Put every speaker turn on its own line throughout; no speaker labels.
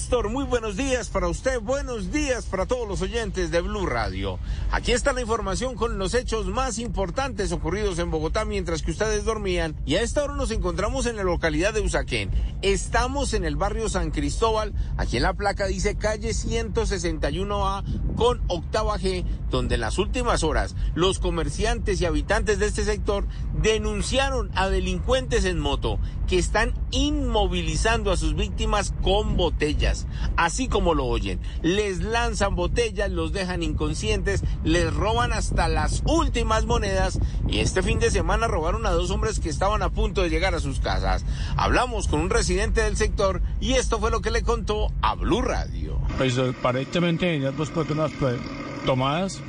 Néstor, muy buenos días para usted, buenos días para todos los oyentes de Blue Radio. Aquí está la información con los hechos más importantes ocurridos en Bogotá mientras que ustedes dormían y a esta hora nos encontramos en la localidad de Usaquén. Estamos en el barrio San Cristóbal, aquí en la placa dice calle 161A con octava G, donde en las últimas horas los comerciantes y habitantes de este sector denunciaron a delincuentes en moto que están inmovilizando a sus víctimas con botellas, así como lo oyen. Les lanzan botellas, los dejan inconscientes, les roban hasta las últimas monedas y este fin de semana robaron a dos hombres que estaban a punto de llegar a sus casas. Hablamos con un residente del sector y esto fue lo que le contó a Blue Radio.
Pues aparentemente ellas dos personas pues, tomadas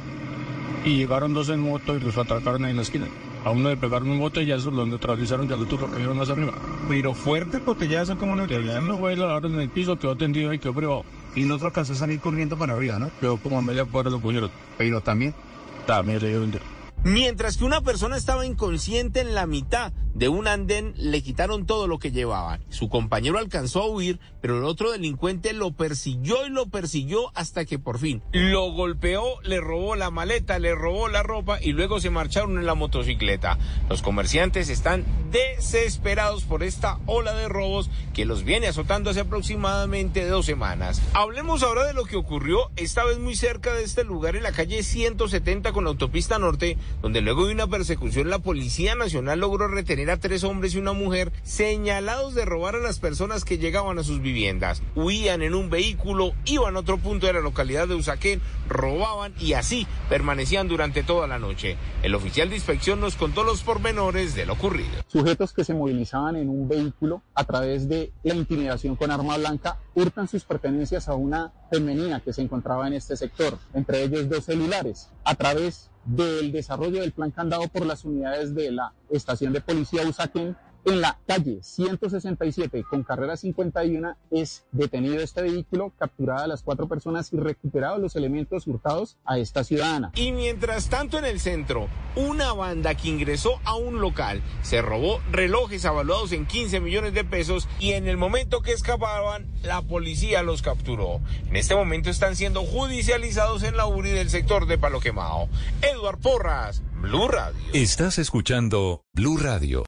y llegaron dos en moto y los atracaron ahí en la esquina. A uno le pegaron un botellazo, lo neutralizaron y al otro lo cayeron más arriba.
Pero fuerte botellazo como no
Ya no fue la en el piso, quedó tendido y quedó privado.
Y no alcanzó a salir corriendo para arriba, ¿no?
Pero como a media cuadra lo puñeron.
Pero también.
También le dieron
Mientras que una persona estaba inconsciente en la mitad de un andén, le quitaron todo lo que llevaba. Su compañero alcanzó a huir, pero el otro delincuente lo persiguió y lo persiguió hasta que por fin lo golpeó, le robó la maleta, le robó la ropa y luego se marcharon en la motocicleta. Los comerciantes están desesperados por esta ola de robos que los viene azotando hace aproximadamente dos semanas. Hablemos ahora de lo que ocurrió esta vez muy cerca de este lugar en la calle 170 con la autopista norte donde luego de una persecución la Policía Nacional logró retener tres hombres y una mujer señalados de robar a las personas que llegaban a sus viviendas. Huían en un vehículo, iban a otro punto de la localidad de Usaquén, robaban y así permanecían durante toda la noche. El oficial de inspección nos contó los pormenores de lo ocurrido.
Sujetos que se movilizaban en un vehículo a través de la intimidación con arma blanca hurtan sus pertenencias a una femenina que se encontraba en este sector, entre ellos dos celulares. A través del desarrollo del plan candado por las unidades de la estación de policía Usaquén en la calle 167 con carrera 51 es detenido este vehículo, capturada las cuatro personas y recuperados los elementos hurtados a esta ciudadana.
Y mientras tanto en el centro, una banda que ingresó a un local se robó relojes avaluados en 15 millones de pesos y en el momento que escapaban, la policía los capturó. En este momento están siendo judicializados en la URI del sector de Palo Quemado. Eduard Porras, Blue Radio.
Estás escuchando Blue Radio.